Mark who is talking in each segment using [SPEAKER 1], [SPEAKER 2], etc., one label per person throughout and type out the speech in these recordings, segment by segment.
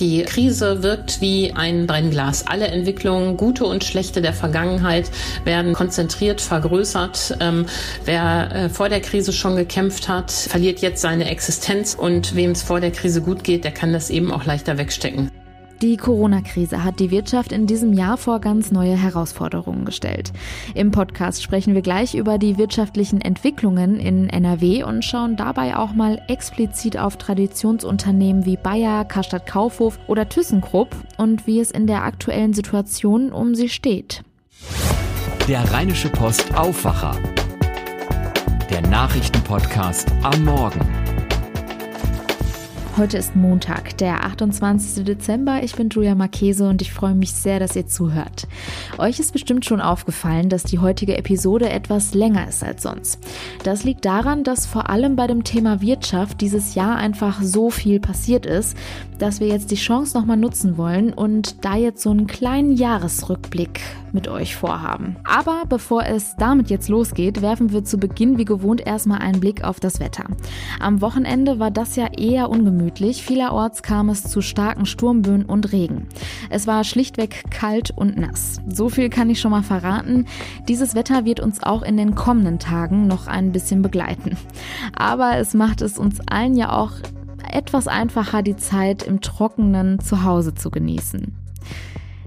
[SPEAKER 1] Die Krise wirkt wie ein Brennglas. Alle Entwicklungen, gute und schlechte der Vergangenheit, werden konzentriert vergrößert. Ähm, wer äh, vor der Krise schon gekämpft hat, verliert jetzt seine Existenz und wem es vor der Krise gut geht, der kann das eben auch leichter wegstecken.
[SPEAKER 2] Die Corona-Krise hat die Wirtschaft in diesem Jahr vor ganz neue Herausforderungen gestellt. Im Podcast sprechen wir gleich über die wirtschaftlichen Entwicklungen in NRW und schauen dabei auch mal explizit auf Traditionsunternehmen wie Bayer, Karstadt Kaufhof oder ThyssenKrupp und wie es in der aktuellen Situation um sie steht.
[SPEAKER 3] Der Rheinische Post Aufwacher. Der Nachrichtenpodcast am Morgen.
[SPEAKER 2] Heute ist Montag, der 28. Dezember. Ich bin Julia Marchese und ich freue mich sehr, dass ihr zuhört. Euch ist bestimmt schon aufgefallen, dass die heutige Episode etwas länger ist als sonst. Das liegt daran, dass vor allem bei dem Thema Wirtschaft dieses Jahr einfach so viel passiert ist, dass wir jetzt die Chance nochmal nutzen wollen und da jetzt so einen kleinen Jahresrückblick mit euch vorhaben. Aber bevor es damit jetzt losgeht, werfen wir zu Beginn wie gewohnt erstmal einen Blick auf das Wetter. Am Wochenende war das ja eher ungemütlich. Vielerorts kam es zu starken Sturmböen und Regen. Es war schlichtweg kalt und nass. So viel kann ich schon mal verraten. Dieses Wetter wird uns auch in den kommenden Tagen noch ein bisschen begleiten. Aber es macht es uns allen ja auch etwas einfacher, die Zeit im trockenen Zuhause zu genießen.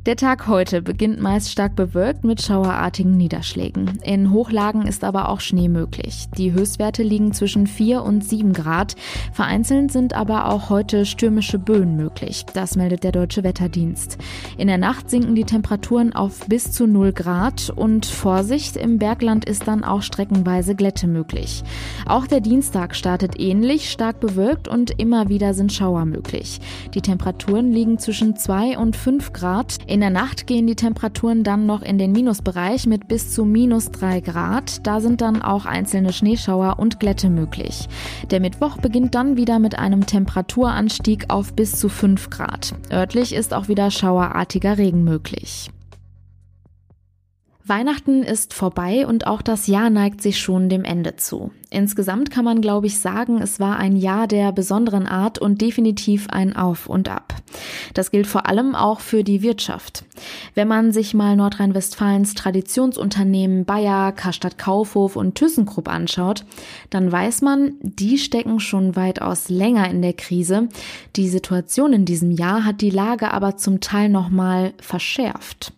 [SPEAKER 2] Der Tag heute beginnt meist stark bewölkt mit schauerartigen Niederschlägen. In Hochlagen ist aber auch Schnee möglich. Die Höchstwerte liegen zwischen 4 und 7 Grad. Vereinzelt sind aber auch heute stürmische Böen möglich. Das meldet der Deutsche Wetterdienst. In der Nacht sinken die Temperaturen auf bis zu 0 Grad und Vorsicht, im Bergland ist dann auch streckenweise Glätte möglich. Auch der Dienstag startet ähnlich, stark bewölkt und immer wieder sind Schauer möglich. Die Temperaturen liegen zwischen 2 und 5 Grad. In der Nacht gehen die Temperaturen dann noch in den Minusbereich mit bis zu minus 3 Grad. Da sind dann auch einzelne Schneeschauer und Glätte möglich. Der Mittwoch beginnt dann wieder mit einem Temperaturanstieg auf bis zu 5 Grad. Örtlich ist auch wieder schauerartiger Regen möglich. Weihnachten ist vorbei und auch das Jahr neigt sich schon dem Ende zu. Insgesamt kann man, glaube ich, sagen, es war ein Jahr der besonderen Art und definitiv ein Auf und Ab. Das gilt vor allem auch für die Wirtschaft. Wenn man sich mal Nordrhein-Westfalens Traditionsunternehmen Bayer, Karstadt Kaufhof und ThyssenKrupp anschaut, dann weiß man, die stecken schon weitaus länger in der Krise. Die Situation in diesem Jahr hat die Lage aber zum Teil nochmal verschärft.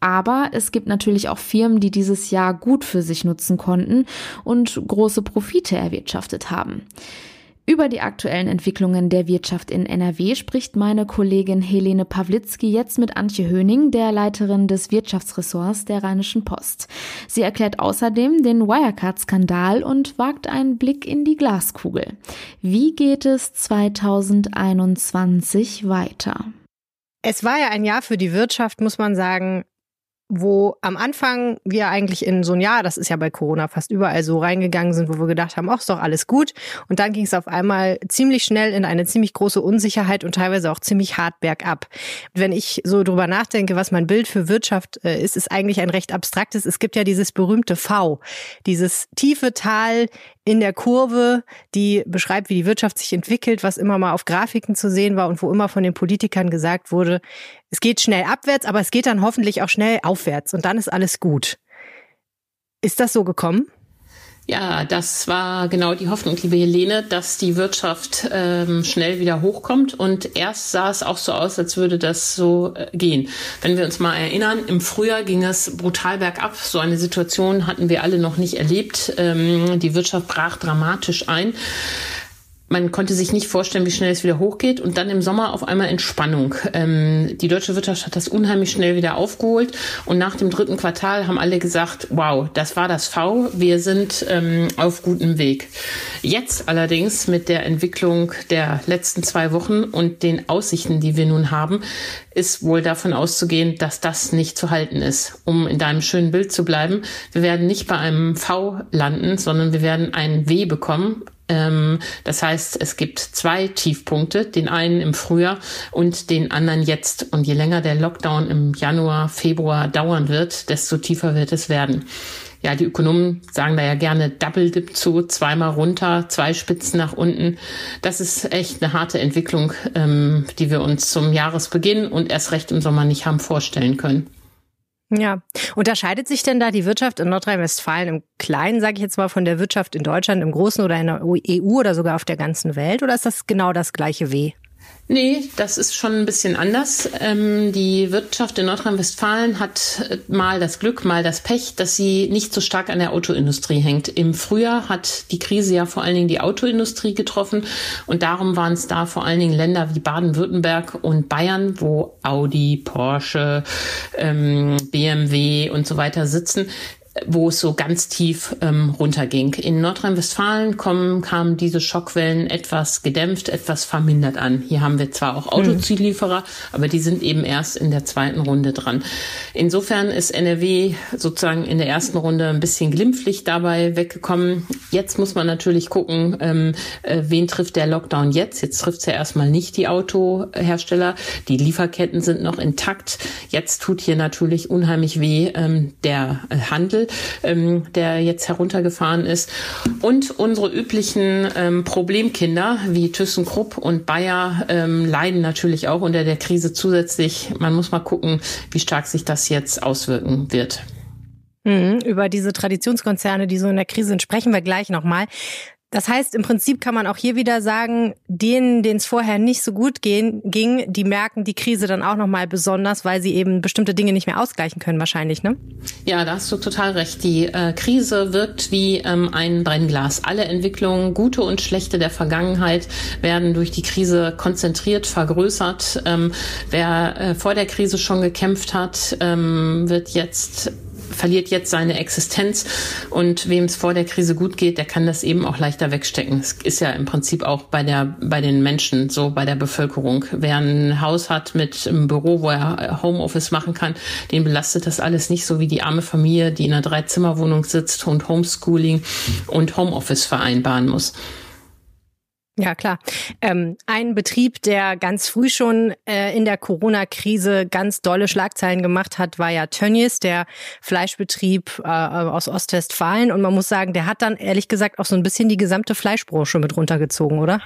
[SPEAKER 2] Aber es gibt natürlich auch Firmen, die dieses Jahr gut für sich nutzen konnten und große Profite erwirtschaftet haben. Über die aktuellen Entwicklungen der Wirtschaft in NRW spricht meine Kollegin Helene Pawlitzki jetzt mit Antje Höning, der Leiterin des Wirtschaftsressorts der Rheinischen Post. Sie erklärt außerdem den Wirecard-Skandal und wagt einen Blick in die Glaskugel. Wie geht es 2021 weiter?
[SPEAKER 4] Es war ja ein Jahr für die Wirtschaft, muss man sagen, wo am Anfang wir eigentlich in so ein Jahr, das ist ja bei Corona fast überall so reingegangen sind, wo wir gedacht haben, ach, ist doch alles gut. Und dann ging es auf einmal ziemlich schnell in eine ziemlich große Unsicherheit und teilweise auch ziemlich hart bergab. Wenn ich so drüber nachdenke, was mein Bild für Wirtschaft äh, ist, ist eigentlich ein recht abstraktes. Es gibt ja dieses berühmte V, dieses tiefe Tal in der Kurve, die beschreibt, wie die Wirtschaft sich entwickelt, was immer mal auf Grafiken zu sehen war und wo immer von den Politikern gesagt wurde, es geht schnell abwärts, aber es geht dann hoffentlich auch schnell aufwärts und dann ist alles gut. Ist das so gekommen?
[SPEAKER 1] Ja, das war genau die Hoffnung, liebe Helene, dass die Wirtschaft ähm, schnell wieder hochkommt. Und erst sah es auch so aus, als würde das so äh, gehen. Wenn wir uns mal erinnern, im Frühjahr ging es brutal bergab. So eine Situation hatten wir alle noch nicht erlebt. Ähm, die Wirtschaft brach dramatisch ein man konnte sich nicht vorstellen, wie schnell es wieder hochgeht und dann im Sommer auf einmal Entspannung. Ähm, die deutsche Wirtschaft hat das unheimlich schnell wieder aufgeholt und nach dem dritten Quartal haben alle gesagt, wow, das war das V, wir sind ähm, auf gutem Weg. Jetzt allerdings mit der Entwicklung der letzten zwei Wochen und den Aussichten, die wir nun haben, ist wohl davon auszugehen, dass das nicht zu halten ist. Um in deinem schönen Bild zu bleiben, wir werden nicht bei einem V landen, sondern wir werden ein W bekommen, ähm, das heißt, es gibt zwei Tiefpunkte, den einen im Frühjahr und den anderen jetzt. Und je länger der Lockdown im Januar, Februar dauern wird, desto tiefer wird es werden. Ja, die Ökonomen sagen da ja gerne Double Dip zu, zweimal runter, zwei Spitzen nach unten. Das ist echt eine harte Entwicklung, ähm, die wir uns zum Jahresbeginn und erst recht im Sommer nicht haben vorstellen können.
[SPEAKER 4] Ja, unterscheidet sich denn da die Wirtschaft in Nordrhein-Westfalen im Kleinen, sage ich jetzt mal, von der Wirtschaft in Deutschland im Großen oder in der EU oder sogar auf der ganzen Welt? Oder ist das genau das gleiche Weh?
[SPEAKER 1] Nee, das ist schon ein bisschen anders. Ähm, die Wirtschaft in Nordrhein-Westfalen hat äh, mal das Glück, mal das Pech, dass sie nicht so stark an der Autoindustrie hängt. Im Frühjahr hat die Krise ja vor allen Dingen die Autoindustrie getroffen und darum waren es da vor allen Dingen Länder wie Baden-Württemberg und Bayern, wo Audi, Porsche, ähm, BMW und so weiter sitzen, wo es so ganz tief ähm, runterging. In Nordrhein-Westfalen kommen, kamen diese Schockwellen etwas gedämpft, etwas vermindert an. Hier haben wir zwar auch Autozulieferer, aber die sind eben erst in der zweiten Runde dran. Insofern ist NRW sozusagen in der ersten Runde ein bisschen glimpflich dabei weggekommen. Jetzt muss man natürlich gucken, ähm, äh, wen trifft der Lockdown jetzt? Jetzt trifft es ja erstmal nicht die Autohersteller. Die Lieferketten sind noch intakt. Jetzt tut hier natürlich unheimlich weh ähm, der äh, Ähm, der jetzt heruntergefahren ist. Und unsere üblichen ähm, Problemkinder wie ThyssenKrupp und Bayer ähm, leiden natürlich auch unter der Krise zusätzlich. Man muss mal gucken, wie stark sich das jetzt auswirken wird.
[SPEAKER 4] Mhm, über diese Traditionskonzerne, die so in der Krise sind, sprechen wir gleich nochmal. Das heißt, im Prinzip kann man auch hier wieder sagen, denen, denen es vorher nicht so gut gehen, ging, die merken die Krise dann auch nochmal besonders, weil sie eben bestimmte Dinge nicht mehr ausgleichen können wahrscheinlich, ne?
[SPEAKER 1] Ja, da hast du total recht. Die äh, Krise wirkt wie ähm, ein Brennglas. Alle Entwicklungen, gute und schlechte der Vergangenheit, werden durch die Krise konzentriert, vergrößert. Ähm, wer äh, vor der Krise schon gekämpft hat, ähm, wird jetzt verliert jetzt seine Existenz und wem es vor der Krise gut geht, der kann das eben auch leichter wegstecken. Es ist ja im Prinzip auch bei der bei den Menschen so bei der Bevölkerung. Wer ein Haus hat mit einem Büro, wo er Homeoffice machen kann, den belastet das alles nicht so wie die arme Familie, die in einer Dreizimmerwohnung sitzt und Homeschooling und Homeoffice vereinbaren muss.
[SPEAKER 4] Ja, klar. Ähm, ein Betrieb, der ganz früh schon äh, in der Corona-Krise ganz dolle Schlagzeilen gemacht hat, war ja Tönnies, der Fleischbetrieb äh, aus Ostwestfalen. Und man muss sagen, der hat dann ehrlich gesagt auch so ein bisschen die gesamte Fleischbranche mit runtergezogen, oder?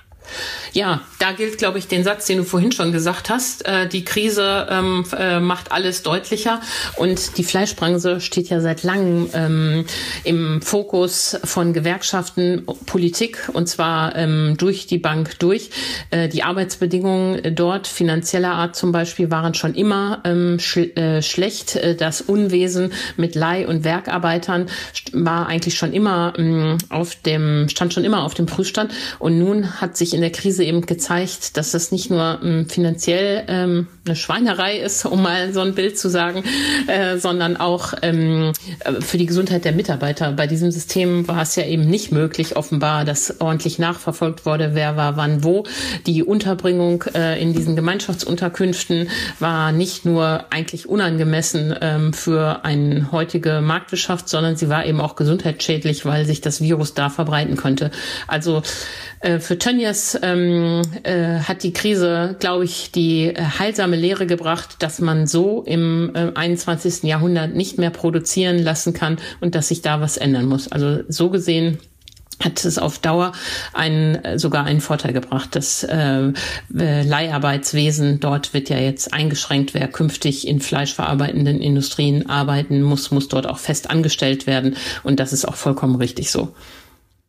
[SPEAKER 1] Ja, da gilt, glaube ich, den Satz, den du vorhin schon gesagt hast. Äh, die Krise ähm, äh, macht alles deutlicher und die Fleischbranche steht ja seit langem ähm, im Fokus von Gewerkschaften, Politik und zwar ähm, durch die Bank durch. Äh, die Arbeitsbedingungen dort finanzieller Art zum Beispiel waren schon immer ähm, schl äh, schlecht. Äh, das Unwesen mit Leih- und Werkarbeitern war eigentlich schon immer ähm, auf dem stand schon immer auf dem Prüfstand und nun hat sich sich in der Krise eben gezeigt, dass das nicht nur ähm, finanziell ähm, eine Schweinerei ist, um mal so ein Bild zu sagen, äh, sondern auch ähm, äh, für die Gesundheit der Mitarbeiter. Bei diesem System war es ja eben nicht möglich, offenbar, dass ordentlich nachverfolgt wurde, wer war wann wo. Die Unterbringung äh, in diesen Gemeinschaftsunterkünften war nicht nur eigentlich unangemessen ähm, für eine heutige Marktwirtschaft, sondern sie war eben auch gesundheitsschädlich, weil sich das Virus da verbreiten könnte. Also äh, für Tönnies ähm, äh, hat die Krise, glaube ich, die heilsame Lehre gebracht, dass man so im äh, 21. Jahrhundert nicht mehr produzieren lassen kann und dass sich da was ändern muss. Also so gesehen hat es auf Dauer einen, äh, sogar einen Vorteil gebracht. Das äh, Leiharbeitswesen dort wird ja jetzt eingeschränkt. Wer künftig in fleischverarbeitenden Industrien arbeiten muss, muss dort auch fest angestellt werden. Und das ist auch vollkommen richtig so.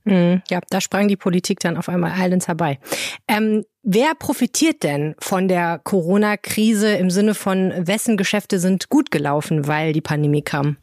[SPEAKER 4] Mhm. Ja, da sprang die Politik dann auf einmal eilends herbei. Ähm, wer profitiert denn von der Corona-Krise im Sinne von wessen Geschäfte sind gut gelaufen, weil die Pandemie kam?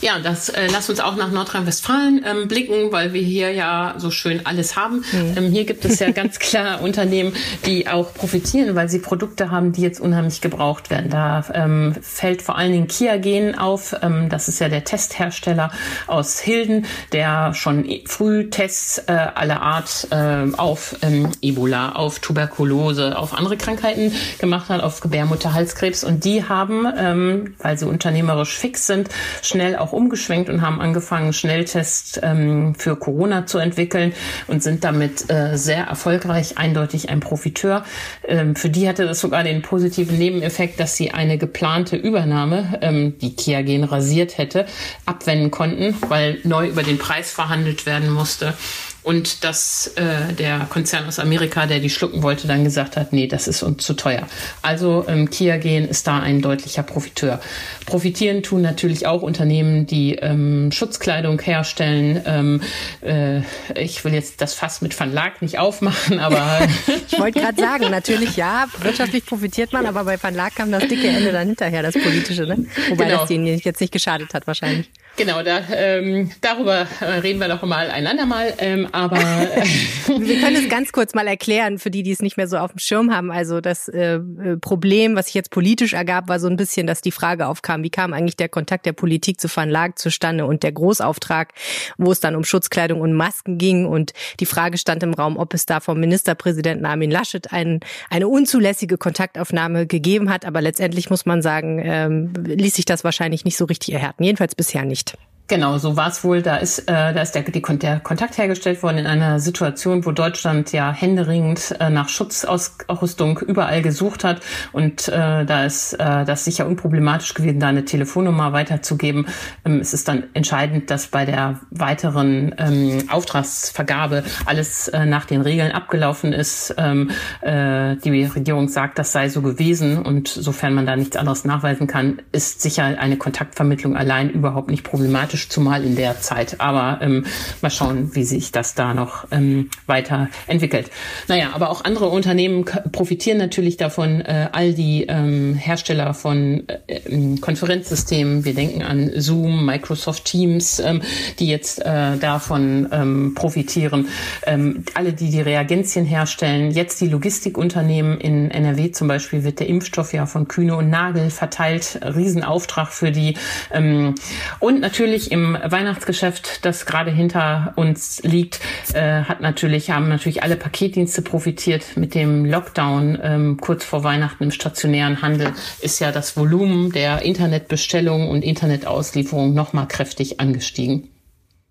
[SPEAKER 1] Ja, das äh, lass uns auch nach Nordrhein-Westfalen ähm, blicken, weil wir hier ja so schön alles haben. Mhm. Ähm, hier gibt es ja ganz klar Unternehmen, die auch profitieren, weil sie Produkte haben, die jetzt unheimlich gebraucht werden. Da ähm, fällt vor allen Dingen Kiagen auf. Ähm, das ist ja der Testhersteller aus Hilden, der schon früh Tests äh, aller Art äh, auf ähm, Ebola, auf Tuberkulose, auf andere Krankheiten gemacht hat, auf Gebärmutterhalskrebs. Und die haben, ähm, weil sie unternehmerisch fix sind, schnell auch umgeschwenkt und haben angefangen, Schnelltests ähm, für Corona zu entwickeln und sind damit äh, sehr erfolgreich, eindeutig ein Profiteur. Ähm, für die hatte das sogar den positiven Nebeneffekt, dass sie eine geplante Übernahme, ähm, die Kia Gen rasiert hätte, abwenden konnten, weil neu über den Preis verhandelt werden musste. Und dass äh, der Konzern aus Amerika, der die schlucken wollte, dann gesagt hat, nee, das ist uns zu teuer. Also ähm, Kia Gen ist da ein deutlicher Profiteur. Profitieren tun natürlich auch Unternehmen, die ähm, Schutzkleidung herstellen. Ähm, äh, ich will jetzt das Fass mit Verlag nicht aufmachen, aber
[SPEAKER 4] ich wollte gerade sagen, natürlich ja, wirtschaftlich profitiert man, aber bei Verlag kam das dicke Ende dann hinterher, das politische, ne? Wobei genau. das denen jetzt nicht geschadet hat wahrscheinlich.
[SPEAKER 1] Genau, da, ähm, darüber äh, reden wir noch mal ein andermal. Ähm, aber
[SPEAKER 4] wir können es ganz kurz mal erklären für die, die es nicht mehr so auf dem Schirm haben. Also das äh, äh, Problem, was sich jetzt politisch ergab, war so ein bisschen, dass die Frage aufkam, wie kam eigentlich der Kontakt der Politik zu Van Laak zustande und der Großauftrag, wo es dann um Schutzkleidung und Masken ging und die Frage stand im Raum, ob es da vom Ministerpräsidenten Armin Laschet ein, eine unzulässige Kontaktaufnahme gegeben hat. Aber letztendlich muss man sagen, ähm, ließ sich das wahrscheinlich nicht so richtig erhärten. Jedenfalls bisher nicht.
[SPEAKER 1] Genau, so war es wohl. Da ist, äh, da ist der, die, der Kontakt hergestellt worden in einer Situation, wo Deutschland ja händeringend äh, nach Schutzausrüstung überall gesucht hat. Und äh, da ist äh, das sicher unproblematisch gewesen, da eine Telefonnummer weiterzugeben. Ähm, es ist dann entscheidend, dass bei der weiteren ähm, Auftragsvergabe alles äh, nach den Regeln abgelaufen ist. Ähm, äh, die Regierung sagt, das sei so gewesen. Und sofern man da nichts anderes nachweisen kann, ist sicher eine Kontaktvermittlung allein überhaupt nicht problematisch dramatisch, zumal in der Zeit. Aber ähm, mal schauen, wie sich das da noch ähm, weiter entwickelt. Naja, aber auch andere Unternehmen profitieren natürlich davon. Äh, all die ähm, Hersteller von äh, ähm, Konferenzsystemen, wir denken an Zoom, Microsoft Teams, ähm, die jetzt äh, davon ähm, profitieren. Ähm, alle, die die Reagenzien herstellen, jetzt die Logistikunternehmen in NRW zum Beispiel wird der Impfstoff ja von Kühne und Nagel verteilt. Riesenauftrag für die. Ähm, und natürlich im Weihnachtsgeschäft, das gerade hinter uns liegt, äh, hat natürlich, haben natürlich alle Paketdienste profitiert. Mit dem Lockdown ähm, kurz vor Weihnachten im stationären Handel ist ja das Volumen der Internetbestellung und Internetauslieferung nochmal kräftig angestiegen.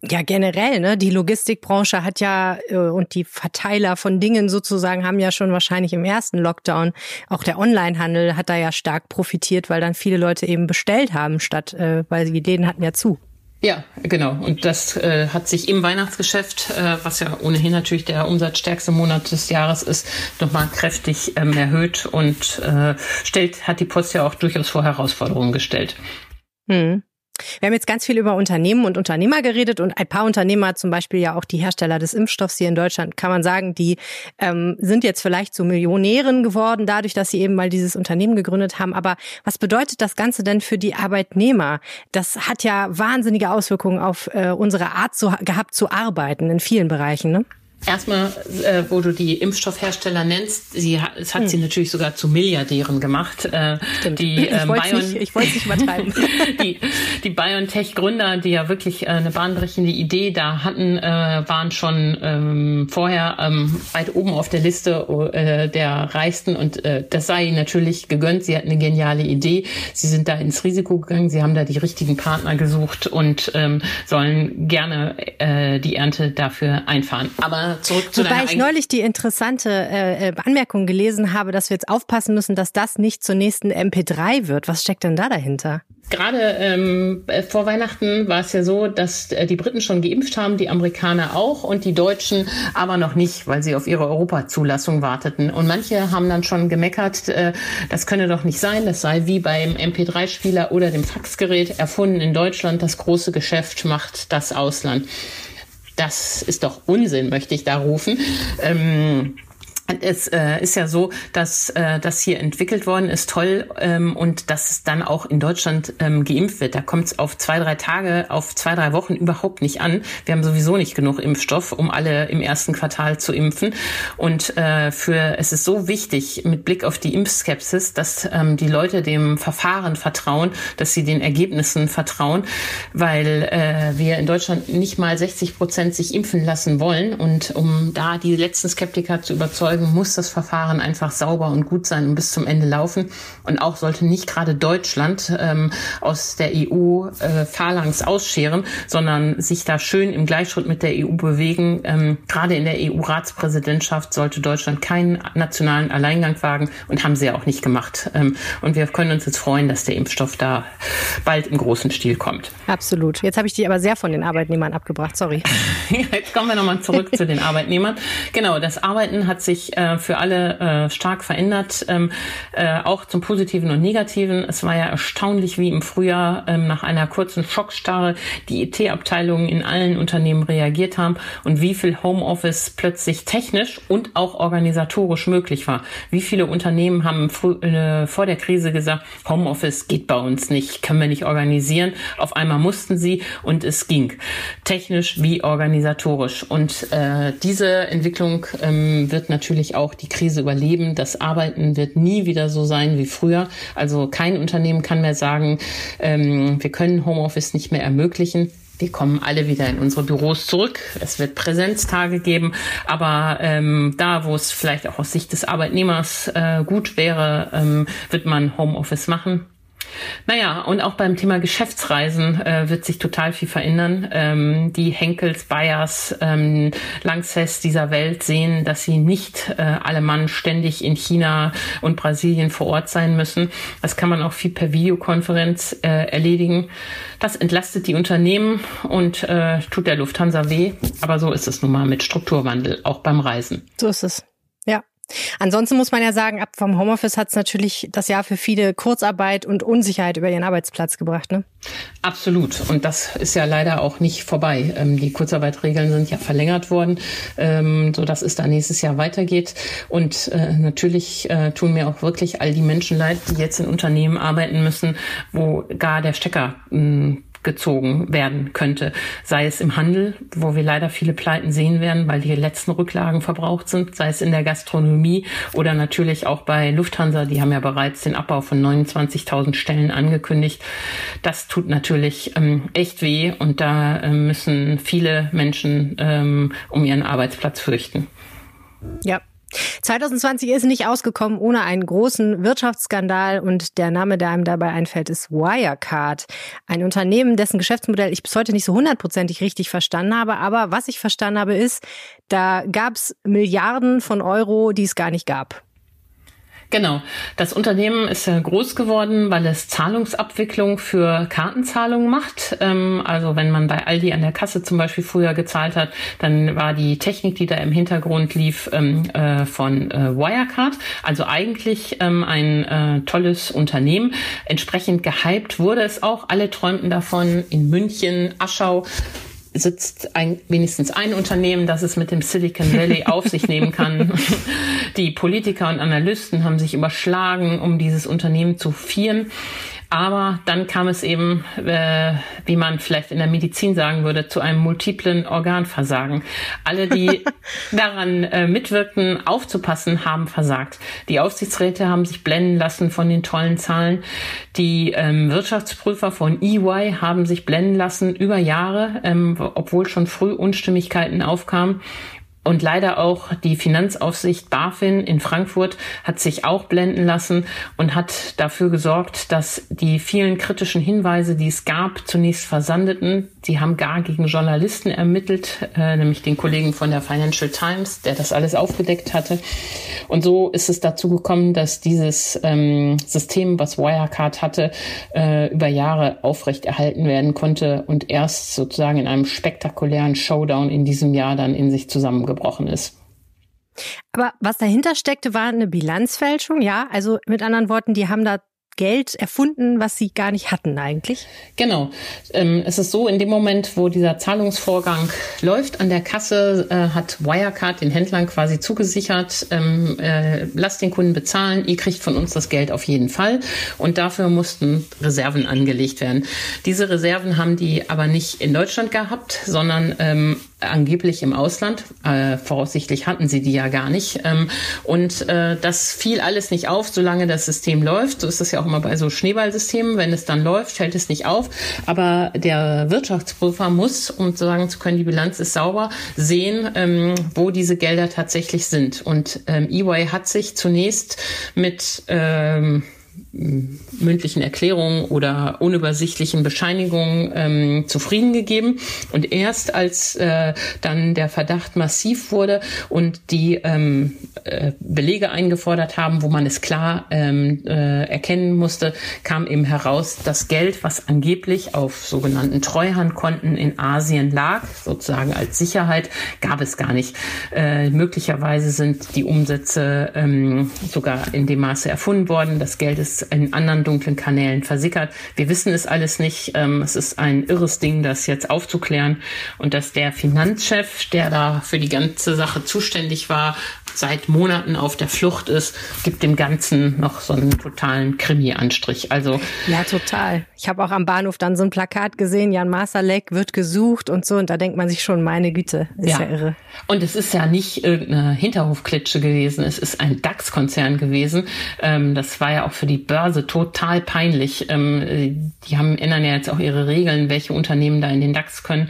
[SPEAKER 4] Ja, generell, ne? Die Logistikbranche hat ja äh, und die Verteiler von Dingen sozusagen haben ja schon wahrscheinlich im ersten Lockdown, auch der Onlinehandel hat da ja stark profitiert, weil dann viele Leute eben bestellt haben, statt, äh, weil die Läden hatten ja zu.
[SPEAKER 1] Ja, genau. Und das äh, hat sich im Weihnachtsgeschäft, äh, was ja ohnehin natürlich der umsatzstärkste Monat des Jahres ist, nochmal kräftig ähm, erhöht und äh, stellt, hat die Post ja auch durchaus vor Herausforderungen gestellt.
[SPEAKER 4] Hm. Wir haben jetzt ganz viel über Unternehmen und Unternehmer geredet und ein paar Unternehmer, zum Beispiel ja auch die Hersteller des Impfstoffs hier in Deutschland, kann man sagen, die ähm, sind jetzt vielleicht zu Millionären geworden, dadurch, dass sie eben mal dieses Unternehmen gegründet haben. Aber was bedeutet das Ganze denn für die Arbeitnehmer? Das hat ja wahnsinnige Auswirkungen auf äh, unsere Art zu, gehabt zu arbeiten in vielen Bereichen. Ne?
[SPEAKER 1] Erstmal, äh, wo du die Impfstoffhersteller nennst, sie es hat hm. sie natürlich sogar zu Milliardären gemacht. Äh,
[SPEAKER 4] Stimmt. Die, äh, ich wollte es nicht, nicht übertreiben.
[SPEAKER 1] die, die BioNTech-Gründer, die ja wirklich äh, eine bahnbrechende Idee da hatten, äh, waren schon ähm, vorher ähm, weit oben auf der Liste äh, der Reichsten und äh, das sei ihnen natürlich gegönnt. Sie hatten eine geniale Idee. Sie sind da ins Risiko gegangen. Sie haben da die richtigen Partner gesucht und ähm, sollen gerne äh, die Ernte dafür einfahren. Aber zurück zu
[SPEAKER 4] Wobei ich neulich die interessante äh, äh, Anmerkung gelesen habe, dass wir jetzt aufpassen müssen, dass das nicht zur nächsten MP3 wird. Was steckt denn da dahinter?
[SPEAKER 1] Gerade ähm, äh, vor Weihnachten war es ja so, dass äh, die Briten schon geimpft haben, die Amerikaner auch und die Deutschen aber noch nicht, weil sie auf ihre Europazulassung warteten. Und manche haben dann schon gemeckert, äh, das könne doch nicht sein, das sei wie beim MP3-Spieler oder dem Faxgerät erfunden in Deutschland. Das große Geschäft macht das Ausland das ist doch Unsinn, möchte ich da rufen. Ähm, es äh, ist ja so, dass äh, das hier entwickelt worden ist, toll, ähm, und dass es dann auch in Deutschland ähm, geimpft wird. Da kommt es auf zwei, drei Tage, auf zwei, drei Wochen überhaupt nicht an. Wir haben sowieso nicht genug Impfstoff, um alle im ersten Quartal zu impfen. Und äh, für es ist so wichtig mit Blick auf die Impfskepsis, dass ähm, die Leute dem Verfahren vertrauen, dass sie den Ergebnissen vertrauen, weil äh, wir in Deutschland nicht mal 60 Prozent sich impfen lassen wollen. Und um da die letzten Skeptiker zu überzeugen, überzeugen, muss das Verfahren einfach sauber und gut sein und bis zum Ende laufen. Und auch sollte nicht gerade Deutschland ähm, aus der EU äh, phalanx ausscheren, sondern sich da schön im Gleichschritt mit der EU bewegen. Ähm, gerade in der EU-Ratspräsidentschaft sollte Deutschland keinen nationalen Alleingang wagen und haben sie ja auch nicht gemacht. Ähm, und wir können uns jetzt freuen, dass der Impfstoff da bald im großen Stil kommt.
[SPEAKER 4] Absolut. Jetzt habe ich die aber sehr von den Arbeitnehmern abgebracht. Sorry.
[SPEAKER 1] Jetzt kommen wir nochmal zurück zu den Arbeitnehmern. Genau, das Arbeiten hat sich äh, für alle äh, stark verändert, ähm, äh, auch zum Positiven und Negativen. Es war ja erstaunlich, wie im Frühjahr ähm, nach einer kurzen Schockstarre die IT-Abteilungen in allen Unternehmen reagiert haben und wie viel Homeoffice plötzlich technisch und auch organisatorisch möglich war. Wie viele Unternehmen haben äh, vor der Krise gesagt, Homeoffice geht bei uns nicht, können wir nicht organisieren. Auf einmal mussten sie und es ging. Technisch wie organisatorisch. Und äh, diese Entwicklung ähm, wird natürlich auch die Krise überleben. Das Arbeiten wird nie wieder so sein wie früher. Also kein Unternehmen kann mehr sagen, ähm, wir können Homeoffice nicht mehr ermöglichen. Wir kommen alle wieder in unsere Büros zurück. Es wird Präsenztage geben, aber ähm, da, wo es vielleicht auch aus Sicht des Arbeitnehmers äh, gut wäre, ähm, wird man Homeoffice machen. Naja, und auch beim Thema Geschäftsreisen äh, wird sich total viel verändern. Ähm, die Henkels, Bayers, ähm, Langsess dieser Welt sehen, dass sie nicht äh, alle Mann ständig in China und Brasilien vor Ort sein müssen. Das kann man auch viel per Videokonferenz äh, erledigen. Das entlastet die Unternehmen und äh, tut der Lufthansa weh. Aber so ist es nun mal mit Strukturwandel, auch beim Reisen.
[SPEAKER 4] So ist es. Ansonsten muss man ja sagen, ab vom Homeoffice hat es natürlich das Jahr für viele Kurzarbeit und Unsicherheit über ihren Arbeitsplatz gebracht. Ne?
[SPEAKER 1] Absolut. Und das ist ja leider auch nicht vorbei. Ähm, die Kurzarbeitregeln sind ja verlängert worden, ähm, so dass es da nächstes Jahr weitergeht. Und äh, natürlich äh, tun mir auch wirklich all die Menschen leid, die jetzt in Unternehmen arbeiten müssen, wo gar der Stecker mh, gezogen werden könnte. Sei es im Handel, wo wir leider viele Pleiten sehen werden, weil die letzten Rücklagen verbraucht sind, sei es in der Gastronomie oder natürlich auch bei Lufthansa, die haben ja bereits den Abbau von 29.000 Stellen angekündigt. Das tut natürlich ähm, echt weh und da äh, müssen viele Menschen ähm, um ihren Arbeitsplatz fürchten.
[SPEAKER 4] Ja, 2020 ist nicht ausgekommen ohne einen großen Wirtschaftsskandal und der Name, der einem dabei einfällt, ist Wirecard. Ein Unternehmen, dessen Geschäftsmodell ich bis heute nicht so hundertprozentig richtig verstanden habe. Aber was ich verstanden habe, ist, da gab es Milliarden von Euro, die es gar nicht gab.
[SPEAKER 1] Genau. Das Unternehmen ist ja groß geworden, weil es Zahlungsabwicklung für Kartenzahlungen macht. Ähm, also wenn man bei Aldi an der Kasse zum Beispiel früher gezahlt hat, dann war die Technik, die da im Hintergrund lief, ähm, äh, von äh, Wirecard. Also eigentlich ähm, ein äh, tolles Unternehmen. Entsprechend gehypt wurde es auch. Alle träumten davon in München, Aschau sitzt ein, wenigstens ein Unternehmen, das es mit dem Silicon Valley auf sich nehmen kann. Die Politiker und Analysten haben sich überschlagen, um dieses Unternehmen zu vieren. Aber dann kam es eben, äh, wie man vielleicht in der Medizin sagen würde, zu einem multiplen Organversagen. Alle, die daran äh, mitwirkten, aufzupassen, haben versagt. Die Aufsichtsräte haben sich blenden lassen von den tollen Zahlen. Die ähm, Wirtschaftsprüfer von EY haben sich blenden lassen über Jahre, ähm, obwohl schon früh Unstimmigkeiten aufkamen. Und leider auch die Finanzaufsicht BaFin in Frankfurt hat sich auch blenden lassen und hat dafür gesorgt, dass die vielen kritischen Hinweise, die es gab, zunächst versandeten. Sie haben gar gegen Journalisten ermittelt, äh, nämlich den Kollegen von der Financial Times, der das alles aufgedeckt hatte. Und so ist es dazu gekommen, dass dieses ähm, System, was Wirecard hatte, äh, über Jahre aufrechterhalten werden konnte und erst sozusagen in einem spektakulären Showdown in diesem Jahr dann in sich zusammengebrochen zusammengebrochen ist.
[SPEAKER 4] Aber was dahinter steckte, war eine Bilanzfälschung, ja? Also mit anderen Worten, die haben da Geld erfunden, was sie gar nicht hatten eigentlich?
[SPEAKER 1] Genau. Ähm, es ist so, in dem Moment, wo dieser Zahlungsvorgang läuft an der Kasse, äh, hat Wirecard den Händlern quasi zugesichert, ähm, äh, lasst den Kunden bezahlen, ihr kriegt von uns das Geld auf jeden Fall. Und dafür mussten Reserven angelegt werden. Diese Reserven haben die aber nicht in Deutschland gehabt, sondern ähm, angeblich im Ausland. Äh, voraussichtlich hatten sie die ja gar nicht. Ähm, und äh, das fiel alles nicht auf, solange das System läuft. So ist das ja auch immer bei so Schneeballsystemen. Wenn es dann läuft, fällt es nicht auf. Aber der Wirtschaftsprüfer muss, um sagen zu können, die Bilanz ist sauber, sehen, ähm, wo diese Gelder tatsächlich sind. Und ähm, EY hat sich zunächst mit ähm, mündlichen Erklärungen oder unübersichtlichen Bescheinigungen ähm, zufrieden gegeben. Und erst als äh, dann der Verdacht massiv wurde und die ähm, äh, Belege eingefordert haben, wo man es klar ähm, äh, erkennen musste, kam eben heraus, das Geld, was angeblich auf sogenannten Treuhandkonten in Asien lag, sozusagen als Sicherheit, gab es gar nicht. Äh, möglicherweise sind die Umsätze ähm, sogar in dem Maße erfunden worden. Das Geld ist in anderen dunklen Kanälen versickert. Wir wissen es alles nicht. Ähm, es ist ein irres Ding, das jetzt aufzuklären und dass der Finanzchef, der da für die ganze Sache zuständig war, seit Monaten auf der Flucht ist, gibt dem Ganzen noch so einen totalen Krimi-Anstrich. Also
[SPEAKER 4] ja, total. Ich habe auch am Bahnhof dann so ein Plakat gesehen, Jan Masalek wird gesucht und so, und da denkt man sich schon, meine Güte, ist ja, ja irre.
[SPEAKER 1] Und es ist ja nicht irgendeine Hinterhofklitsche gewesen, es ist ein DAX-Konzern gewesen. Ähm, das war ja auch für die Börse total peinlich. Ähm, die haben ändern ja jetzt auch ihre Regeln, welche Unternehmen da in den DAX können.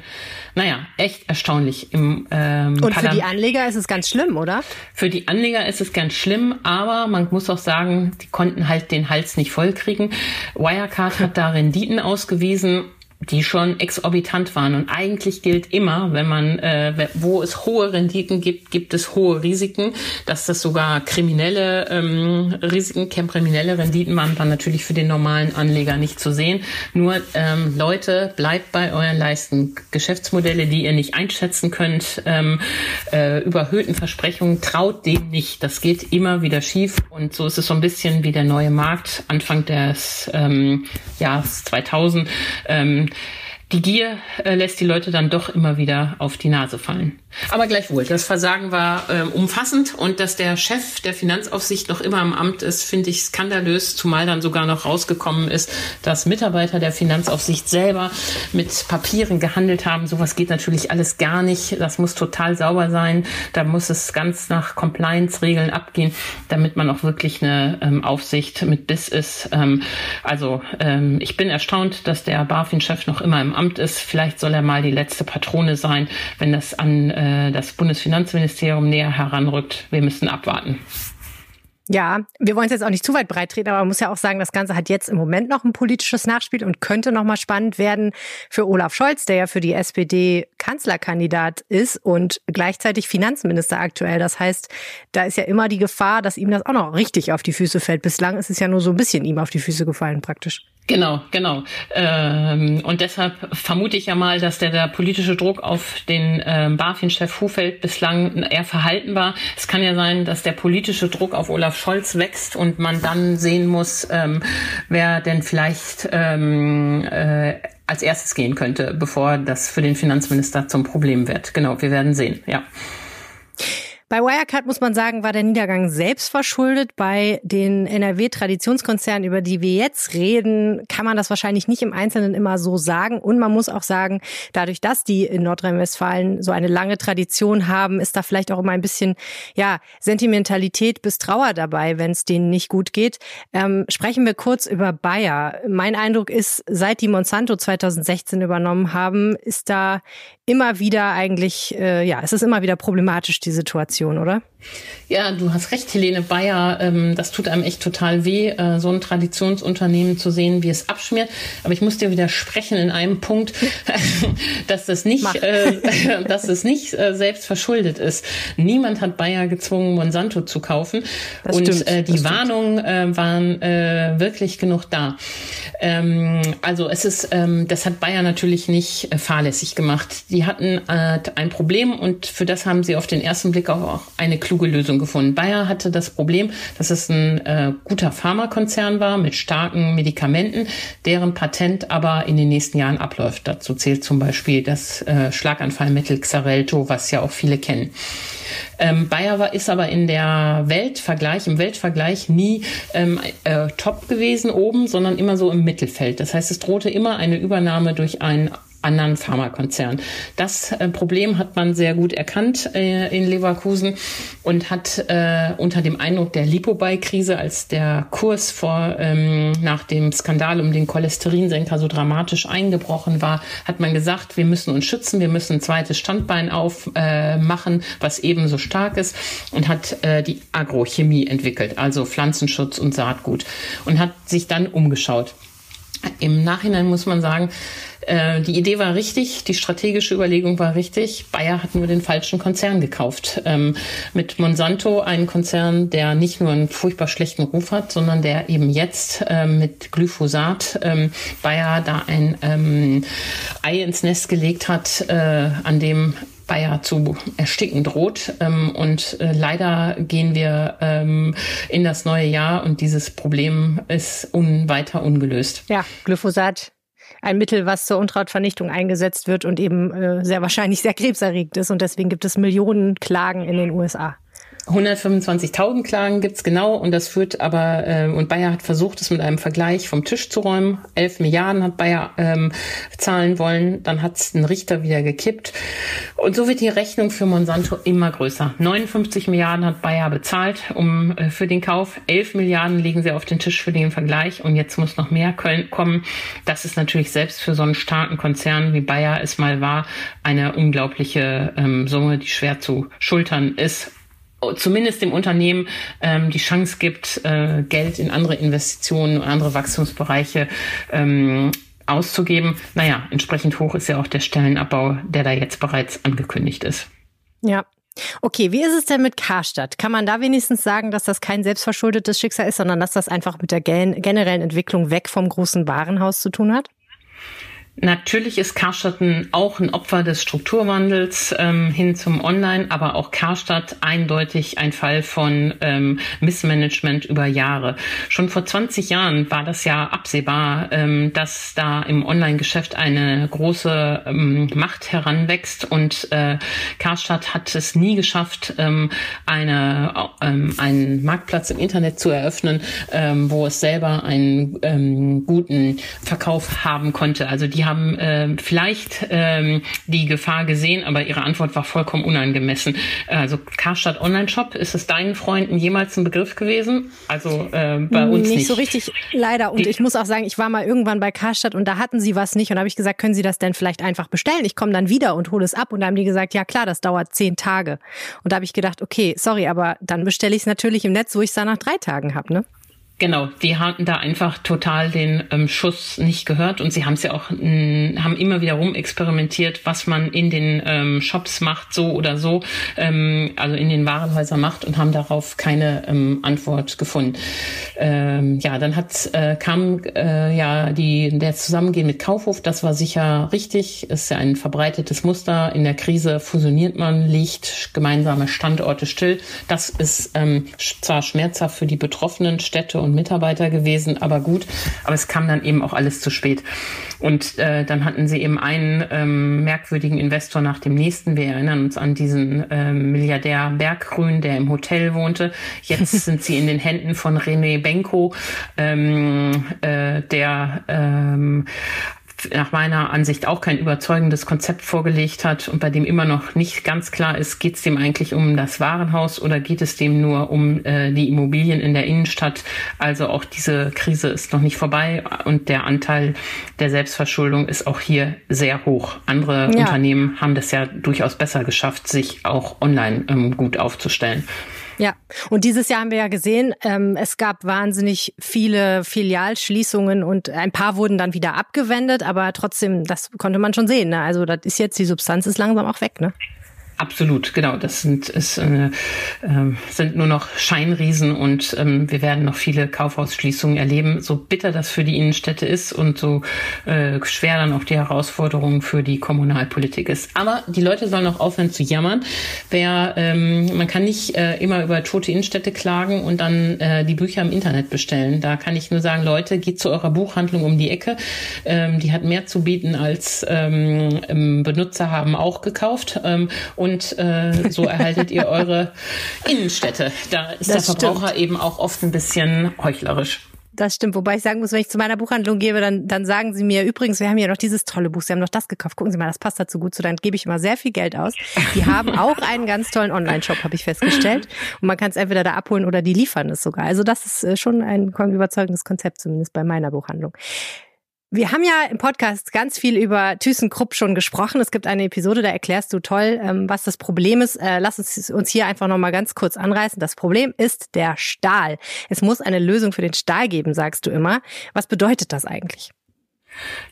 [SPEAKER 1] Naja, echt erstaunlich. Im,
[SPEAKER 4] ähm, Und für die Anleger ist es ganz schlimm, oder?
[SPEAKER 1] Für die Anleger ist es ganz schlimm, aber man muss auch sagen, die konnten halt den Hals nicht vollkriegen. Wirecard hat da Renditen ausgewiesen die schon exorbitant waren. Und eigentlich gilt immer, wenn man, äh, wo es hohe Renditen gibt, gibt es hohe Risiken, dass das sogar kriminelle ähm, Risiken, kriminelle Renditen waren dann natürlich für den normalen Anleger nicht zu sehen. Nur ähm, Leute, bleibt bei euren Leisten. Geschäftsmodelle, die ihr nicht einschätzen könnt, ähm, äh, überhöhten Versprechungen, traut dem nicht. Das geht immer wieder schief. Und so ist es so ein bisschen wie der neue Markt Anfang des ähm, Jahres 2000. Ähm, die Gier äh, lässt die Leute dann doch immer wieder auf die Nase fallen. Aber gleichwohl, das Versagen war äh, umfassend und dass der Chef der Finanzaufsicht noch immer im Amt ist, finde ich skandalös, zumal dann sogar noch rausgekommen ist, dass Mitarbeiter der Finanzaufsicht selber mit Papieren gehandelt haben. Sowas geht natürlich alles gar nicht. Das muss total sauber sein. Da muss es ganz nach Compliance-Regeln abgehen, damit man auch wirklich eine ähm, Aufsicht mit Biss ist. Ähm, also ähm, ich bin erstaunt, dass der BaFin-Chef noch immer im Amt ist. Vielleicht soll er mal die letzte Patrone sein, wenn das an äh, das Bundesfinanzministerium näher heranrückt. Wir müssen abwarten.
[SPEAKER 4] Ja, wir wollen es jetzt auch nicht zu weit breit treten, aber man muss ja auch sagen, das Ganze hat jetzt im Moment noch ein politisches Nachspiel und könnte nochmal spannend werden für Olaf Scholz, der ja für die SPD Kanzlerkandidat ist und gleichzeitig Finanzminister aktuell. Das heißt, da ist ja immer die Gefahr, dass ihm das auch noch richtig auf die Füße fällt. Bislang ist es ja nur so ein bisschen ihm auf die Füße gefallen praktisch.
[SPEAKER 1] Genau, genau. Ähm, und deshalb vermute ich ja mal, dass der, der politische Druck auf den ähm, BaFin-Chef Hufeld bislang eher verhalten war. Es kann ja sein, dass der politische Druck auf Olaf Scholz wächst und man dann sehen muss, ähm, wer denn vielleicht ähm, äh, als erstes gehen könnte, bevor das für den Finanzminister zum Problem wird. Genau, wir werden sehen, ja.
[SPEAKER 4] Bei Wirecard muss man sagen, war der Niedergang selbst verschuldet. Bei den NRW-Traditionskonzernen, über die wir jetzt reden, kann man das wahrscheinlich nicht im Einzelnen immer so sagen. Und man muss auch sagen, dadurch, dass die in Nordrhein-Westfalen so eine lange Tradition haben, ist da vielleicht auch immer ein bisschen, ja, Sentimentalität bis Trauer dabei, wenn es denen nicht gut geht. Ähm, sprechen wir kurz über Bayer. Mein Eindruck ist, seit die Monsanto 2016 übernommen haben, ist da immer wieder eigentlich, äh, ja, es ist immer wieder problematisch, die Situation, oder?
[SPEAKER 1] Ja, du hast recht, Helene Bayer. Ähm, das tut einem echt total weh, äh, so ein Traditionsunternehmen zu sehen, wie es abschmiert. Aber ich muss dir widersprechen in einem Punkt, dass das nicht, äh, dass es nicht äh, selbst verschuldet ist. Niemand hat Bayer gezwungen, Monsanto zu kaufen. Das und stimmt, die Warnungen waren wirklich genug da. Ähm, also es ist, ähm, das hat Bayer natürlich nicht fahrlässig gemacht. Die hatten ein Problem und für das haben sie auf den ersten Blick auch eine kluge Lösung gefunden. Bayer hatte das Problem, dass es ein äh, guter Pharmakonzern war mit starken Medikamenten, deren Patent aber in den nächsten Jahren abläuft. Dazu zählt zum Beispiel das äh, Schlaganfallmittel Xarelto, was ja auch viele kennen. Ähm, Bayer war, ist aber in der Weltvergleich, im Weltvergleich nie ähm, äh, top gewesen oben, sondern immer so im Mittelfeld. Das heißt, es drohte immer eine Übernahme durch einen anderen Pharmakonzernen. Das äh, Problem hat man sehr gut erkannt äh, in Leverkusen und hat äh, unter dem Eindruck der Lipobuy-Krise, als der Kurs vor ähm, nach dem Skandal um den Cholesterinsenker so dramatisch eingebrochen war, hat man gesagt, wir müssen uns schützen, wir müssen ein zweites Standbein aufmachen, was ebenso stark ist und hat die Agrochemie entwickelt, also Pflanzenschutz und Saatgut und hat sich dann umgeschaut. Im Nachhinein muss man sagen, äh, die Idee war richtig, die strategische Überlegung war richtig. Bayer hat nur den falschen Konzern gekauft. Ähm, mit Monsanto einen Konzern, der nicht nur einen furchtbar schlechten Ruf hat, sondern der eben jetzt äh, mit Glyphosat ähm, Bayer da ein ähm, Ei ins Nest gelegt hat, äh, an dem Bayer zu ersticken droht. Ähm, und äh, leider gehen wir ähm, in das neue Jahr und dieses Problem ist un weiter ungelöst.
[SPEAKER 4] Ja, Glyphosat ein Mittel, was zur Unkrautvernichtung eingesetzt wird und eben äh, sehr wahrscheinlich sehr krebserregend ist. Und deswegen gibt es Millionen Klagen in den USA.
[SPEAKER 1] 125.000 Klagen gibt's genau und das führt aber, äh, und Bayer hat versucht, es mit einem Vergleich vom Tisch zu räumen. 11 Milliarden hat Bayer ähm, zahlen wollen, dann hat's den Richter wieder gekippt. Und so wird die Rechnung für Monsanto immer größer. 59 Milliarden hat Bayer bezahlt um äh, für den Kauf, 11 Milliarden legen sie auf den Tisch für den Vergleich und jetzt muss noch mehr kommen. Das ist natürlich selbst für so einen starken Konzern wie Bayer es mal war, eine unglaubliche ähm, Summe, die schwer zu schultern ist zumindest dem Unternehmen ähm, die Chance gibt, äh, Geld in andere Investitionen und andere Wachstumsbereiche ähm, auszugeben. Naja, entsprechend hoch ist ja auch der Stellenabbau, der da jetzt bereits angekündigt ist.
[SPEAKER 4] Ja. Okay, wie ist es denn mit Karstadt? Kann man da wenigstens sagen, dass das kein selbstverschuldetes Schicksal ist, sondern dass das einfach mit der generellen Entwicklung weg vom großen Warenhaus zu tun hat?
[SPEAKER 1] Natürlich ist Karstadt auch ein Opfer des Strukturwandels ähm, hin zum Online, aber auch Karstadt eindeutig ein Fall von ähm, Missmanagement über Jahre. Schon vor 20 Jahren war das ja absehbar, ähm, dass da im Online-Geschäft eine große ähm, Macht heranwächst und äh, Karstadt hat es nie geschafft, ähm, eine, ähm, einen Marktplatz im Internet zu eröffnen, wo es selber einen guten Verkauf haben konnte. Also die haben äh, vielleicht ähm, die Gefahr gesehen, aber ihre Antwort war vollkommen unangemessen. Also Karstadt Online Shop, ist es deinen Freunden jemals ein Begriff gewesen? Also äh, bei uns nicht.
[SPEAKER 4] Nicht so richtig, leider. Und die, ich muss auch sagen, ich war mal irgendwann bei Karstadt und da hatten sie was nicht und habe ich gesagt, können Sie das denn vielleicht einfach bestellen? Ich komme dann wieder und hole es ab und da haben die gesagt, ja klar, das dauert zehn Tage. Und da habe ich gedacht, okay, sorry, aber dann bestelle ich es natürlich im Netz, wo ich es dann nach drei Tagen habe, ne?
[SPEAKER 1] Genau, die hatten da einfach total den ähm, Schuss nicht gehört und sie haben es ja auch mh, haben immer wieder rum experimentiert, was man in den ähm, Shops macht, so oder so, ähm, also in den Warenhäusern macht und haben darauf keine ähm, Antwort gefunden. Ähm, ja, dann hat äh, kam äh, ja die der Zusammengehen mit Kaufhof, das war sicher richtig, ist ja ein verbreitetes Muster. In der Krise fusioniert man, legt gemeinsame Standorte still. Das ist ähm, zwar schmerzhaft für die betroffenen Städte und Mitarbeiter gewesen, aber gut. Aber es kam dann eben auch alles zu spät. Und äh, dann hatten sie eben einen ähm, merkwürdigen Investor nach dem nächsten. Wir erinnern uns an diesen ähm, Milliardär Berggrün, der im Hotel wohnte. Jetzt sind sie in den Händen von René Benko, ähm, äh, der ähm, nach meiner Ansicht auch kein überzeugendes Konzept vorgelegt hat und bei dem immer noch nicht ganz klar ist, geht es dem eigentlich um das Warenhaus oder geht es dem nur um äh, die Immobilien in der Innenstadt. Also auch diese Krise ist noch nicht vorbei und der Anteil der Selbstverschuldung ist auch hier sehr hoch. Andere ja. Unternehmen haben das ja durchaus besser geschafft, sich auch online ähm, gut aufzustellen.
[SPEAKER 4] Ja, und dieses Jahr haben wir ja gesehen, ähm, es gab wahnsinnig viele Filialschließungen und ein paar wurden dann wieder abgewendet, aber trotzdem, das konnte man schon sehen. Ne? Also das ist jetzt, die Substanz ist langsam auch weg, ne?
[SPEAKER 1] Absolut, genau. Das sind, ist, äh, äh, sind nur noch Scheinriesen und ähm, wir werden noch viele Kaufhausschließungen erleben. So bitter das für die Innenstädte ist und so äh, schwer dann auch die Herausforderung für die Kommunalpolitik ist. Aber die Leute sollen auch aufhören zu jammern. Wer, ähm, man kann nicht äh, immer über tote Innenstädte klagen und dann äh, die Bücher im Internet bestellen. Da kann ich nur sagen, Leute, geht zu eurer Buchhandlung um die Ecke. Ähm, die hat mehr zu bieten als ähm, Benutzer haben auch gekauft. Ähm, und und äh, so erhaltet ihr eure Innenstädte. Da ist das der Verbraucher stimmt. eben auch oft ein bisschen heuchlerisch.
[SPEAKER 4] Das stimmt. Wobei ich sagen muss, wenn ich zu meiner Buchhandlung gebe, dann, dann sagen sie mir, übrigens, wir haben ja noch dieses tolle Buch, sie haben noch das gekauft. Gucken Sie mal, das passt dazu gut zu. Dann gebe ich immer sehr viel Geld aus. Die haben auch einen ganz tollen Online-Shop, habe ich festgestellt. Und man kann es entweder da abholen oder die liefern es sogar. Also das ist äh, schon ein überzeugendes Konzept, zumindest bei meiner Buchhandlung. Wir haben ja im Podcast ganz viel über ThyssenKrupp schon gesprochen. Es gibt eine Episode, da erklärst du toll, ähm, was das Problem ist. Äh, lass uns uns hier einfach noch mal ganz kurz anreißen. Das Problem ist der Stahl. Es muss eine Lösung für den Stahl geben, sagst du immer. Was bedeutet das eigentlich?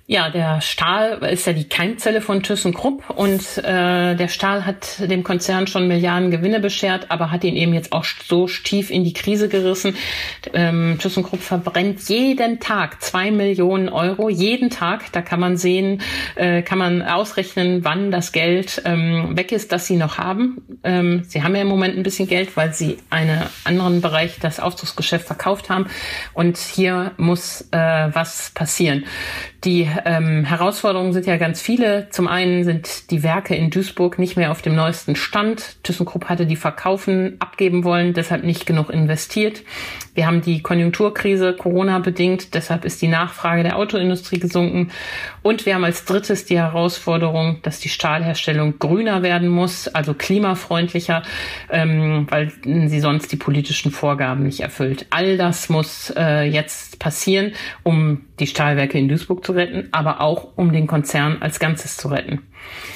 [SPEAKER 1] Ja, der Stahl ist ja die Keimzelle von ThyssenKrupp und äh, der Stahl hat dem Konzern schon Milliarden Gewinne beschert, aber hat ihn eben jetzt auch so tief in die Krise gerissen. Ähm, ThyssenKrupp verbrennt jeden Tag zwei Millionen Euro, jeden Tag. Da kann man sehen, äh, kann man ausrechnen, wann das Geld ähm, weg ist, das sie noch haben. Ähm, sie haben ja im Moment ein bisschen Geld, weil sie einen anderen Bereich, das Aufzugsgeschäft, verkauft haben. Und hier muss äh, was passieren. Die ähm, Herausforderungen sind ja ganz viele. Zum einen sind die Werke in Duisburg nicht mehr auf dem neuesten Stand. ThyssenKrupp hatte die verkaufen, abgeben wollen, deshalb nicht genug investiert. Wir haben die Konjunkturkrise Corona bedingt, deshalb ist die Nachfrage der Autoindustrie gesunken. Und wir haben als drittes die Herausforderung, dass die Stahlherstellung grüner werden muss, also klimafreundlicher, ähm, weil sie sonst die politischen Vorgaben nicht erfüllt. All das muss äh, jetzt passieren, um die Stahlwerke in Duisburg zu retten, aber auch um den Konzern als Ganzes zu retten.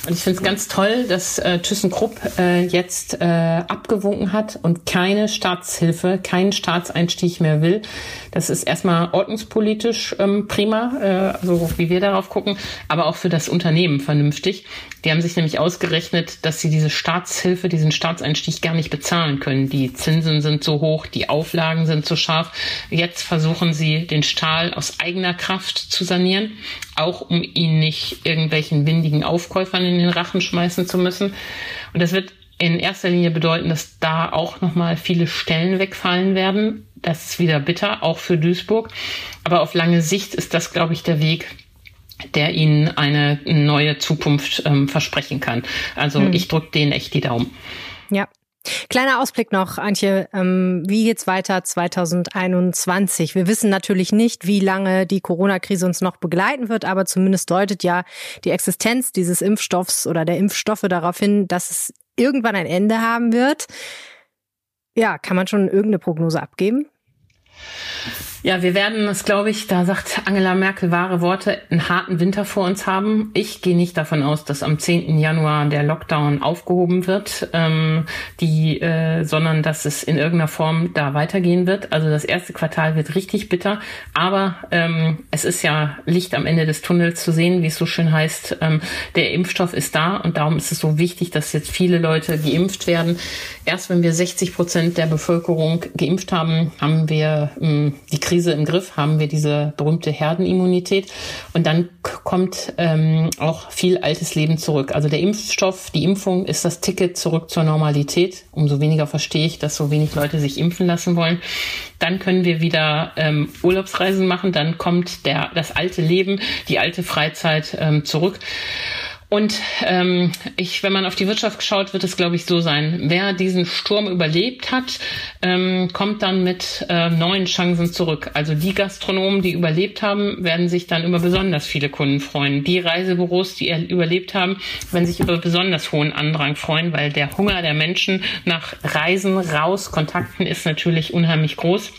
[SPEAKER 1] Und ich finde es ganz toll, dass äh, ThyssenKrupp äh, jetzt äh, abgewunken hat und keine Staatshilfe, keinen Staatseinstieg mehr will. Das ist erstmal ordnungspolitisch ähm, prima, äh, also wie wir darauf gucken, aber auch für das Unternehmen vernünftig. Die haben sich nämlich ausgerechnet, dass sie diese Staatshilfe, diesen Staatseinstieg gar nicht bezahlen können. Die Zinsen sind so hoch, die Auflagen sind so scharf. Jetzt versuchen sie, den Stahl aus eigener Kraft zu sanieren, auch um ihn nicht irgendwelchen windigen Aufkäufern in den Rachen schmeißen zu müssen. Und das wird in erster Linie bedeuten, dass da auch nochmal viele Stellen wegfallen werden. Das ist wieder bitter, auch für Duisburg. Aber auf lange Sicht ist das, glaube ich, der Weg, der ihnen eine neue Zukunft ähm, versprechen kann. Also hm. ich drücke denen echt die Daumen.
[SPEAKER 4] Ja, Kleiner Ausblick noch, Antje. Ähm, wie geht's weiter 2021? Wir wissen natürlich nicht, wie lange die Corona-Krise uns noch begleiten wird, aber zumindest deutet ja die Existenz dieses Impfstoffs oder der Impfstoffe darauf hin, dass es irgendwann ein Ende haben wird. Ja, kann man schon irgendeine Prognose abgeben?
[SPEAKER 1] Ja, wir werden es, glaube ich, da sagt Angela Merkel wahre Worte, einen harten Winter vor uns haben. Ich gehe nicht davon aus, dass am 10. Januar der Lockdown aufgehoben wird, ähm, die, äh, sondern dass es in irgendeiner Form da weitergehen wird. Also das erste Quartal wird richtig bitter, aber ähm, es ist ja Licht am Ende des Tunnels zu sehen, wie es so schön heißt. Ähm, der Impfstoff ist da und darum ist es so wichtig, dass jetzt viele Leute geimpft werden. Erst wenn wir 60 Prozent der Bevölkerung geimpft haben, haben wir ähm, die Krise im Griff, haben wir diese berühmte Herdenimmunität und dann kommt ähm, auch viel altes Leben zurück. Also der Impfstoff, die Impfung ist das Ticket zurück zur Normalität. Umso weniger verstehe ich, dass so wenig Leute sich impfen lassen wollen. Dann können wir wieder ähm, Urlaubsreisen machen, dann kommt der, das alte Leben, die alte Freizeit ähm, zurück. Und ähm, ich, wenn man auf die Wirtschaft schaut, wird es, glaube ich, so sein. Wer diesen Sturm überlebt hat, ähm, kommt dann mit äh, neuen Chancen zurück. Also die Gastronomen, die überlebt haben, werden sich dann über besonders viele Kunden freuen. Die Reisebüros, die überlebt haben, werden sich über besonders hohen Andrang freuen, weil der Hunger der Menschen nach Reisen raus, Kontakten ist natürlich unheimlich groß.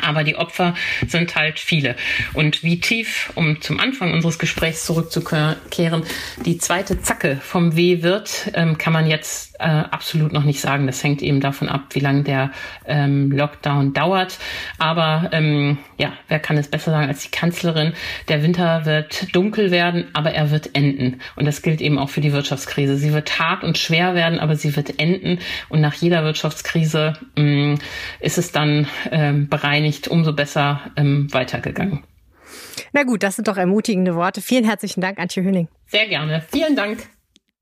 [SPEAKER 1] Aber die Opfer sind halt viele. Und wie tief, um zum Anfang unseres Gesprächs zurückzukehren, die zweite Zacke vom W wird, ähm, kann man jetzt äh, absolut noch nicht sagen. Das hängt eben davon ab, wie lange der ähm, Lockdown dauert. Aber ähm, ja, wer kann es besser sagen als die Kanzlerin? Der Winter wird dunkel werden, aber er wird enden. Und das gilt eben auch für die Wirtschaftskrise. Sie wird hart und schwer werden, aber sie wird enden. Und nach jeder Wirtschaftskrise ähm, ist es dann ähm, bereinigt, umso besser ähm, weitergegangen.
[SPEAKER 4] Na gut, das sind doch ermutigende Worte. Vielen herzlichen Dank, Antje Höning.
[SPEAKER 1] Sehr gerne. Vielen Dank.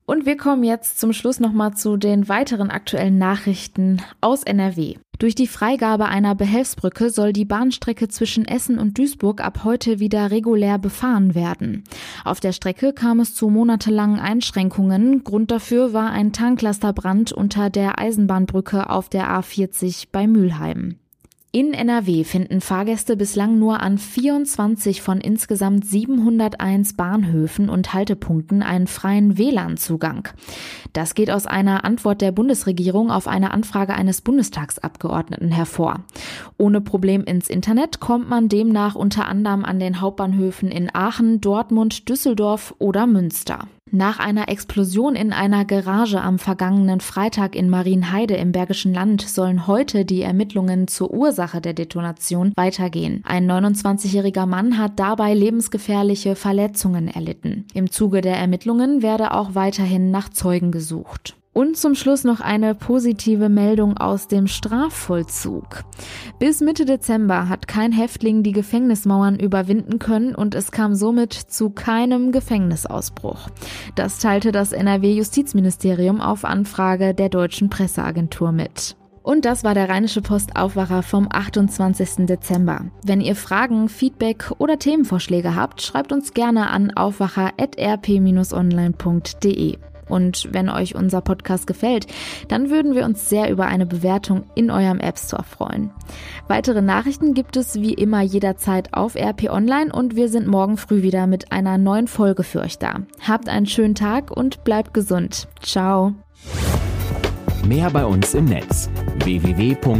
[SPEAKER 2] Und wir kommen jetzt zum Schluss nochmal zu den weiteren aktuellen Nachrichten aus NRW. Durch die Freigabe einer Behelfsbrücke soll die Bahnstrecke zwischen Essen und Duisburg ab heute wieder regulär befahren werden. Auf der Strecke kam es zu monatelangen Einschränkungen. Grund dafür war ein Tanklasterbrand unter der Eisenbahnbrücke auf der A40 bei Mülheim. In NRW finden Fahrgäste bislang nur an 24 von insgesamt 701 Bahnhöfen und Haltepunkten einen freien WLAN-Zugang. Das geht aus einer Antwort der Bundesregierung auf eine Anfrage eines Bundestagsabgeordneten hervor. Ohne Problem ins Internet kommt man demnach unter anderem an den Hauptbahnhöfen in Aachen, Dortmund, Düsseldorf oder Münster. Nach einer Explosion in einer Garage am vergangenen Freitag in Marienheide im Bergischen Land sollen heute die Ermittlungen zur Ursache der Detonation weitergehen. Ein 29-jähriger Mann hat dabei lebensgefährliche Verletzungen erlitten. Im Zuge der Ermittlungen werde auch weiterhin nach Zeugen gesucht. Und zum Schluss noch eine positive Meldung aus dem Strafvollzug. Bis Mitte Dezember hat kein Häftling die Gefängnismauern überwinden können und es kam somit zu keinem Gefängnisausbruch. Das teilte das NRW-Justizministerium auf Anfrage der deutschen Presseagentur mit. Und das war der Rheinische Post Aufwacher vom 28. Dezember. Wenn ihr Fragen, Feedback oder Themenvorschläge habt, schreibt uns gerne an aufwacher.rp-online.de. Und wenn euch unser Podcast gefällt, dann würden wir uns sehr über eine Bewertung in eurem App Store freuen. Weitere Nachrichten gibt es wie immer jederzeit auf RP Online und wir sind morgen früh wieder mit einer neuen Folge für euch da. Habt einen schönen Tag und bleibt gesund. Ciao.
[SPEAKER 3] Mehr bei uns im Netz www.rp-online.de